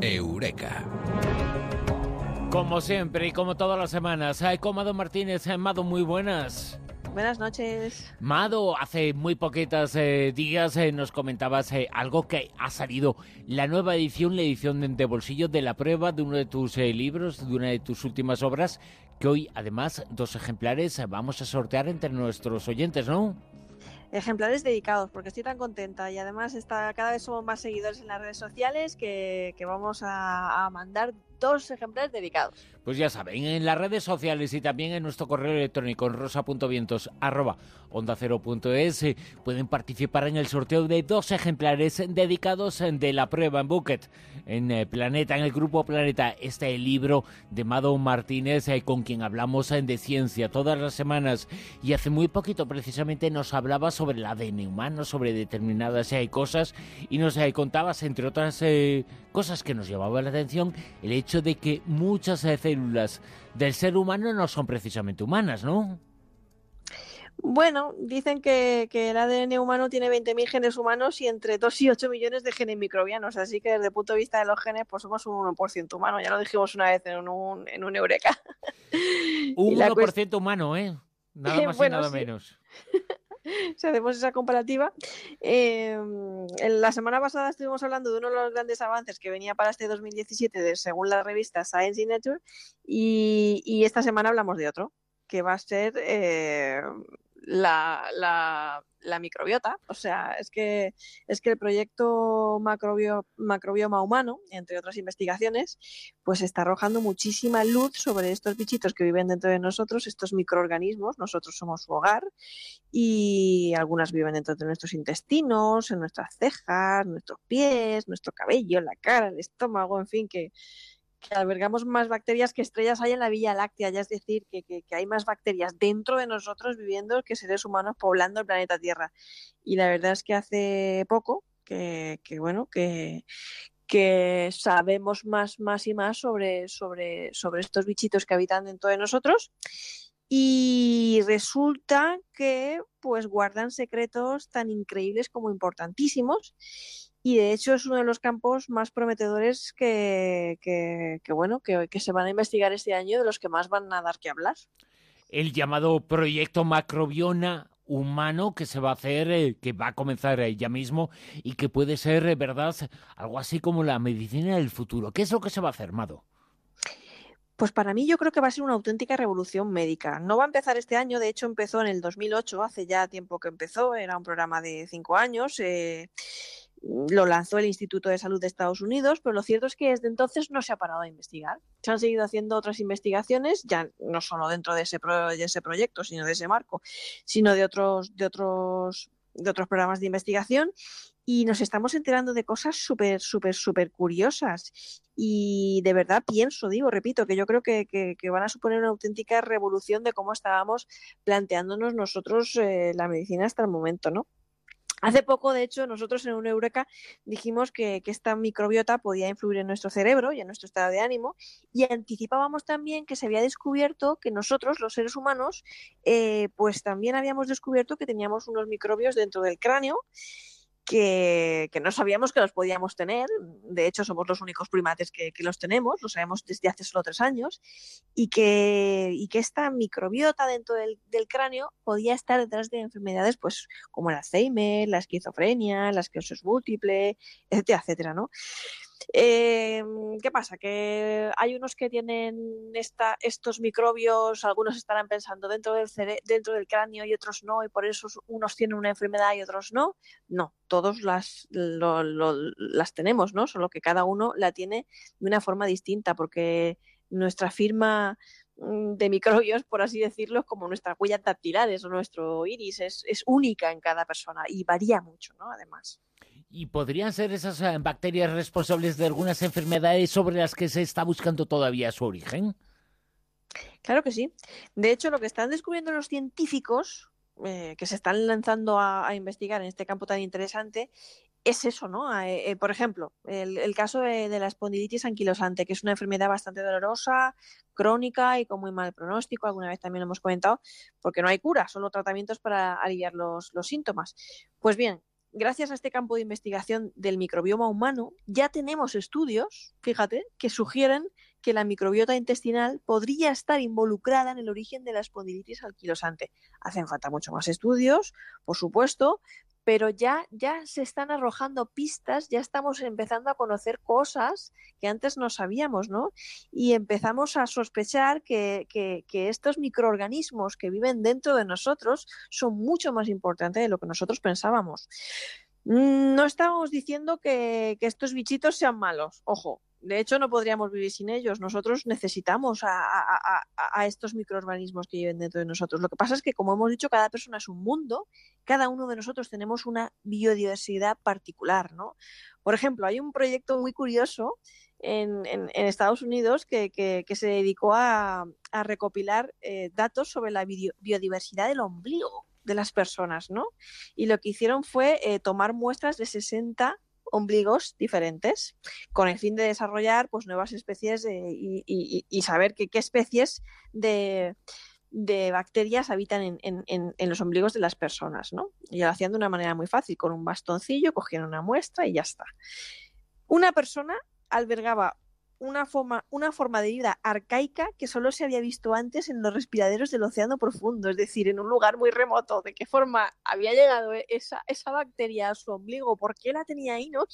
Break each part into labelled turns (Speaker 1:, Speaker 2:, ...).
Speaker 1: Eureka.
Speaker 2: Como siempre y como todas las semanas, hay Comado Martínez. Mado, muy buenas.
Speaker 3: Buenas noches.
Speaker 2: Mado, hace muy poquitos eh, días eh, nos comentabas eh, algo que ha salido, la nueva edición, la edición de, bolsillo de la prueba de uno de tus libros, de una de tus últimas obras, que hoy además dos ejemplares vamos a sortear entre nuestros oyentes, ¿no?
Speaker 3: Ejemplares dedicados, porque estoy tan contenta. Y además está, cada vez somos más seguidores en las redes sociales que, vamos a, a mandar dos ejemplares dedicados.
Speaker 2: Pues ya saben, en las redes sociales y también en nuestro correo electrónico en rosa.vientos arroba onda eh, pueden participar en el sorteo de dos ejemplares dedicados de la prueba en Bucket, en eh, Planeta, en el grupo Planeta. Este libro de Mado Martínez, eh, con quien hablamos de ciencia todas las semanas y hace muy poquito precisamente nos hablaba sobre el ADN humano, sobre determinadas cosas y nos contabas, entre otras cosas que nos llamaban la atención, el hecho de que muchas células del ser humano no son precisamente humanas, ¿no?
Speaker 3: Bueno, dicen que, el ADN humano tiene 20.000 genes humanos y entre 2 y 8 millones de genes microbianos, así que desde el punto de vista de los genes, pues somos un 1% humano, ya lo dijimos una vez en un, en un Eureka.
Speaker 2: Un 1% humano, ¿eh? Nada más y nada menos.
Speaker 3: si hacemos esa comparativa. Eh, la semana pasada estuvimos hablando de uno de los grandes avances que venía para este 2017 según la revista Science in Nature y, esta semana hablamos de otro que va a ser eh, la, microbiota. O sea, es que, es que el proyecto macrobio, macrobioma humano, entre otras investigaciones, pues está arrojando muchísima luz sobre estos bichitos que viven dentro de nosotros, estos microorganismos. Nosotros somos su hogar y algunas viven dentro de nuestros intestinos, en nuestras cejas, nuestros pies, nuestro cabello, la cara, el estómago, en fin, que que albergamos más bacterias que estrellas hay en la Vía Láctea, ya es decir, que, hay más bacterias dentro de nosotros viviendo que seres humanos poblando el planeta Tierra. Y la verdad es que hace poco, que, bueno, que, que sabemos más, más y más sobre, sobre, sobre estos bichitos que habitan dentro de nosotros. Y resulta que pues guardan secretos tan increíbles como importantísimos y de hecho es uno de los campos más prometedores que, bueno que, que, se van a investigar este año de los que más van a dar que hablar
Speaker 2: el llamado proyecto macrobiona humano que se va a hacer eh, que va a comenzar ya mismo y que puede ser eh, verdad algo así como la medicina del futuro qué es lo que se va a hacer Mado
Speaker 3: pues para mí yo creo que va a ser una auténtica revolución médica. No va a empezar este año, de hecho empezó en el 2008, hace ya tiempo que empezó, era un programa de cinco años. Eh, lo lanzó el Instituto de Salud de Estados Unidos, pero lo cierto es que desde entonces no se ha parado a investigar. Se han seguido haciendo otras investigaciones, ya no solo dentro de ese, de ese proyecto, sino de ese marco, sino de otros, de otros, de otros programas de investigación y nos estamos enterando de cosas súper, súper, súper curiosas. Y de verdad pienso, digo, repito, que yo creo que, que, van a suponer una auténtica revolución de cómo estábamos planteándonos nosotros eh, la medicina hasta el momento, ¿no? Hace poco, de hecho, nosotros en un Eureka dijimos que, esta microbiota podía influir en nuestro cerebro y en nuestro estado de ánimo y anticipábamos también que se había descubierto que nosotros, los seres humanos, eh, pues también habíamos descubierto que teníamos unos microbios dentro del cráneo que, no sabíamos que los podíamos tener. De hecho, somos los únicos primates que, los tenemos, lo sabemos desde hace solo tres años, y que, esta microbiota dentro del, cráneo podía estar detrás de enfermedades pues, como el Alzheimer, la esquizofrenia, la esclerosis múltiple, etcétera, etcétera, ¿no? Eh, ¿Qué pasa? Que hay unos que tienen esta, estos microbios, algunos estarán pensando dentro del, dentro del cráneo y otros no, y por eso unos tienen una enfermedad y otros no. No, todos las, las tenemos, ¿no? Solo que cada uno la tiene de una forma distinta, porque nuestra firma mm, de microbios, por así decirlo, como nuestra huella dactilares o nuestro iris, es, es única en cada persona y varía mucho, ¿no? Además.
Speaker 2: ¿Y podrían ser esas eh, bacterias responsables de algunas enfermedades sobre las que se está buscando todavía su origen?
Speaker 3: Claro que sí. De hecho, lo que están descubriendo los científicos eh, que se están lanzando a, investigar en este campo tan interesante es eso, ¿no? Eh, por ejemplo, el, caso de, la espondilitis anquilosante, que es una enfermedad bastante dolorosa, crónica y con muy mal pronóstico, alguna vez también lo hemos comentado, porque no hay cura, solo tratamientos para aliviar los, los síntomas. Pues bien, gracias a este campo de investigación del microbioma humano, ya tenemos estudios, fíjate, que sugieren que la microbiota intestinal podría estar involucrada en el origen de la espondilitis anquilosante. Hacen falta mucho más estudios, por supuesto, pero ya, ya se están arrojando pistas, ya estamos empezando a conocer cosas que antes no sabíamos, ¿no? Y empezamos a sospechar que, que, estos microorganismos que viven dentro de nosotros son mucho más importantes de lo que nosotros pensábamos. Mm, no estamos diciendo que, que estos bichitos sean malos, ojo, de hecho, no podríamos vivir sin ellos. Nosotros necesitamos a, estos microorganismos que viven dentro de nosotros. Lo que pasa es que, como hemos dicho, cada persona es un mundo, cada uno de nosotros tenemos una biodiversidad particular, ¿no? Por ejemplo, hay un proyecto muy curioso en, Estados Unidos que, se dedicó a, recopilar eh, datos sobre la biodiversidad del ombligo de las personas, ¿no? Y lo que hicieron fue eh, tomar muestras de 60 ombligos diferentes con el fin de desarrollar pues, nuevas especies y, saber qué especies de, bacterias habitan en, los ombligos de las personas, ¿no? Y lo hacían de una manera muy fácil, con un bastoncillo, cogían una muestra y ya está. Una persona albergaba una forma, una forma de vida arcaica que solo se había visto antes en los respiraderos del océano profundo, es decir, en un lugar muy remoto. ¿De qué forma había llegado esa, esa bacteria a su ombligo? ¿Por qué la tenía ahí? ¿no?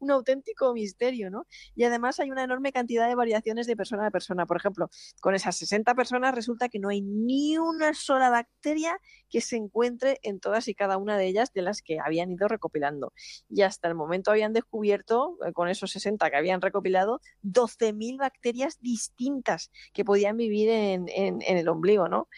Speaker 3: Un auténtico misterio, ¿no? Y además hay una enorme cantidad de variaciones de persona a persona. Por ejemplo, con esas 60 personas resulta que no hay ni una sola bacteria que se encuentre en todas y cada una de ellas de las que habían ido recopilando. Y hasta el momento habían descubierto, eh, con esos 60 que habían recopilado, 12.000 bacterias distintas que podían vivir en, el ombligo, ¿no?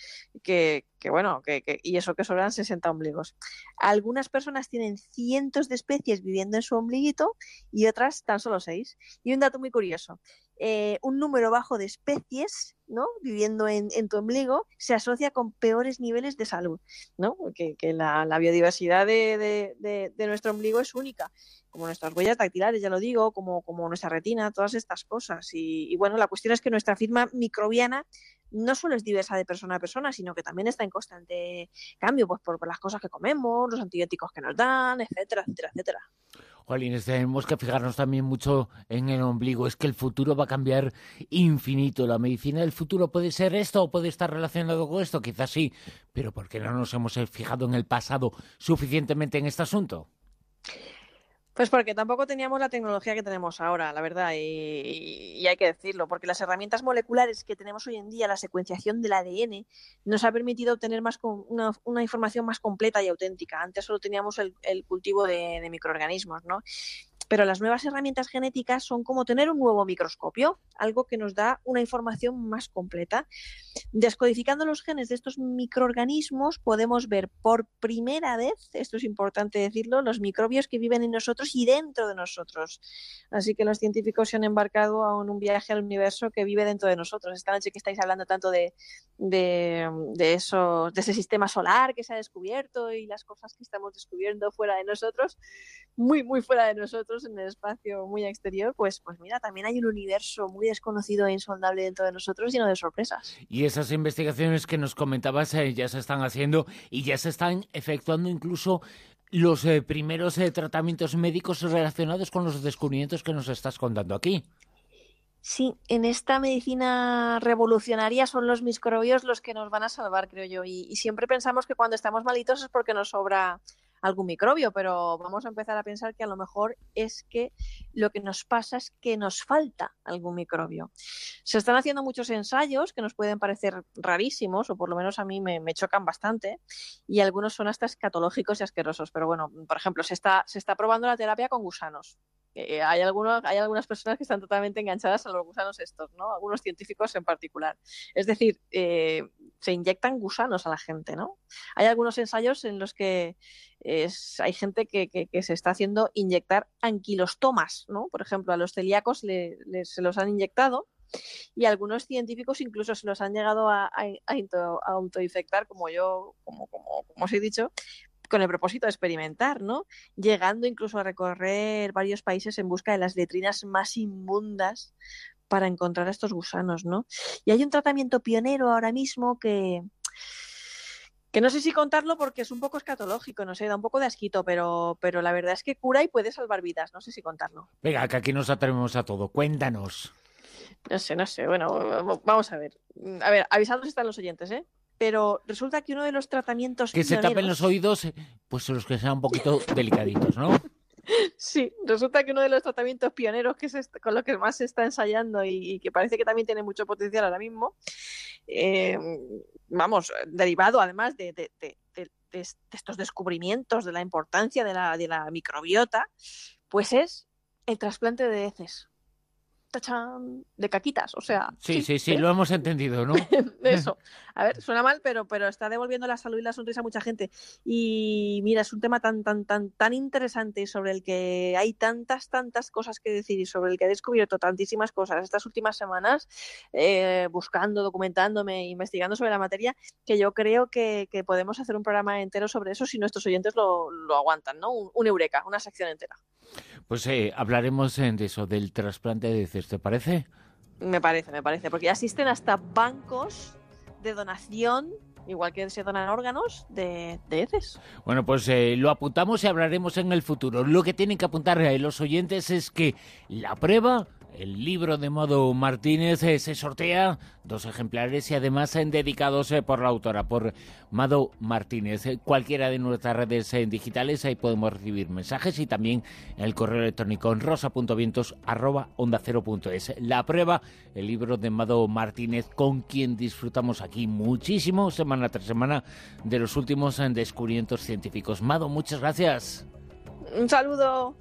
Speaker 3: Que, bueno, que, y eso que sobran 60 ombligos. Algunas personas tienen cientos de especies viviendo en su ombliguito y otras tan solo seis. Y un dato muy curioso, eh, un número bajo de especies ¿no? viviendo en, tu ombligo se asocia con peores niveles de salud, ¿no? que, la, biodiversidad de, nuestro ombligo es única, como nuestras huellas dactilares, ya lo digo, como, como nuestra retina, todas estas cosas. Y, bueno, la cuestión es que nuestra firma microbiana no solo es diversa de persona a persona, sino que también está en constante cambio, pues por, las cosas que comemos, los antibióticos que nos dan, etcétera, etcétera, etcétera.
Speaker 2: Jolines, tenemos que fijarnos también mucho en el ombligo. Es que el futuro va a cambiar infinito. La medicina del futuro puede ser esto o puede estar relacionado con esto, quizás sí. Pero ¿por qué no nos hemos fijado en el pasado suficientemente en este asunto?
Speaker 3: Pues porque tampoco teníamos la tecnología que tenemos ahora, la verdad, y, hay que decirlo, porque las herramientas moleculares que tenemos hoy en día, la secuenciación del ADN, nos ha permitido obtener más una, una información más completa y auténtica. Antes solo teníamos el, cultivo de, de, microorganismos, ¿no? Pero las nuevas herramientas genéticas son como tener un nuevo microscopio, algo que nos da una información más completa. Descodificando los genes de estos microorganismos podemos ver por primera vez, esto es importante decirlo, los microbios que viven en nosotros y dentro de nosotros. Así que los científicos se han embarcado a un viaje al universo que vive dentro de nosotros. Esta noche que estáis hablando tanto de, de, de ese sistema solar que se ha descubierto y las cosas que estamos descubriendo fuera de nosotros, muy, muy fuera de nosotros, en el espacio muy exterior, pues, pues mira, también hay un universo muy desconocido e insondable dentro de nosotros lleno de sorpresas.
Speaker 2: Y esas investigaciones que nos comentabas eh, ya se están haciendo y ya se están efectuando incluso los eh, primeros eh, tratamientos médicos relacionados con los descubrimientos que nos estás contando aquí.
Speaker 3: Sí, en esta medicina revolucionaria son los microbios los que nos van a salvar, creo yo. y siempre pensamos que cuando estamos malitos es porque nos sobra algún microbio, pero vamos a empezar a pensar que a lo mejor es que lo que nos pasa es que nos falta algún microbio. Se están haciendo muchos ensayos que nos pueden parecer rarísimos, o por lo menos a mí me, chocan bastante, y algunos son hasta escatológicos y asquerosos. Pero bueno, por ejemplo, se está, se está probando la terapia con gusanos. Eh, hay, algunos, hay algunas personas que están totalmente enganchadas a los gusanos estos, ¿no? Algunos científicos en particular. Es decir, eh, se inyectan gusanos a la gente, ¿no? Hay algunos ensayos en los que hay gente que, se está haciendo inyectar anquilostomas, ¿no? Por ejemplo, a los celíacos se los han inyectado y algunos científicos incluso se los han llegado a, a, autoinfectar, como yo, como, como, como os he dicho, con el propósito de experimentar, ¿no? Llegando incluso a recorrer varios países en busca de las letrinas más inmundas para encontrar a estos gusanos, ¿no? Y hay un tratamiento pionero ahora mismo que, que no sé si contarlo porque es un poco escatológico, no sé, da un poco de asquito, pero, pero la verdad es que cura y puede salvar vidas, no sé si contarlo.
Speaker 2: Venga, que aquí nos atrevemos a todo, cuéntanos.
Speaker 3: No sé, no sé, bueno, vamos a ver. A ver, avisados están los oyentes, ¿eh? Pero resulta que uno de los tratamientos...
Speaker 2: Que se tapen los oídos, eh, pues los que sean un poquito delicaditos, ¿no?
Speaker 3: Sí, resulta que uno de los tratamientos pioneros que se con los que más se está ensayando y, que parece que también tiene mucho potencial ahora mismo, eh, vamos, derivado además de, de, estos descubrimientos de la importancia de la, de la microbiota, pues es el trasplante de heces de caquitas, o sea.
Speaker 2: Sí, sí, sí, lo hemos entendido, ¿no?
Speaker 3: Eso. A ver, suena mal, pero, pero está devolviendo la salud y la sonrisa a mucha gente. Y mira, es un tema tan, tan, tan, tan interesante sobre el que hay tantas, tantas cosas que decir y sobre el que he descubierto tantísimas cosas estas últimas semanas, eh, buscando, documentándome, investigando sobre la materia, que yo creo que, podemos hacer un programa entero sobre eso si nuestros oyentes lo, lo aguantan, ¿no? Un, eureka, una sección entera.
Speaker 2: Pues eh, hablaremos de eso, del trasplante de ¿te parece?
Speaker 3: Me parece, me parece, porque ya existen hasta bancos de donación igual que se donan órganos de, de heces.
Speaker 2: Bueno, pues eh, lo apuntamos y hablaremos en el futuro. Lo que tienen que apuntar eh, los oyentes es que la prueba el libro de Modo Martínez eh, se sortea dos ejemplares y además en dedicados eh, por la autora, por Mado Martínez. Eh, cualquiera de nuestras redes digitales, ahí podemos recibir mensajes y también el correo electrónico en rosa.vientos onda La prueba, el libro de Mado Martínez, con quien disfrutamos aquí muchísimo, semana tras semana, de los últimos descubrimientos científicos. Mado, muchas gracias.
Speaker 3: Un saludo.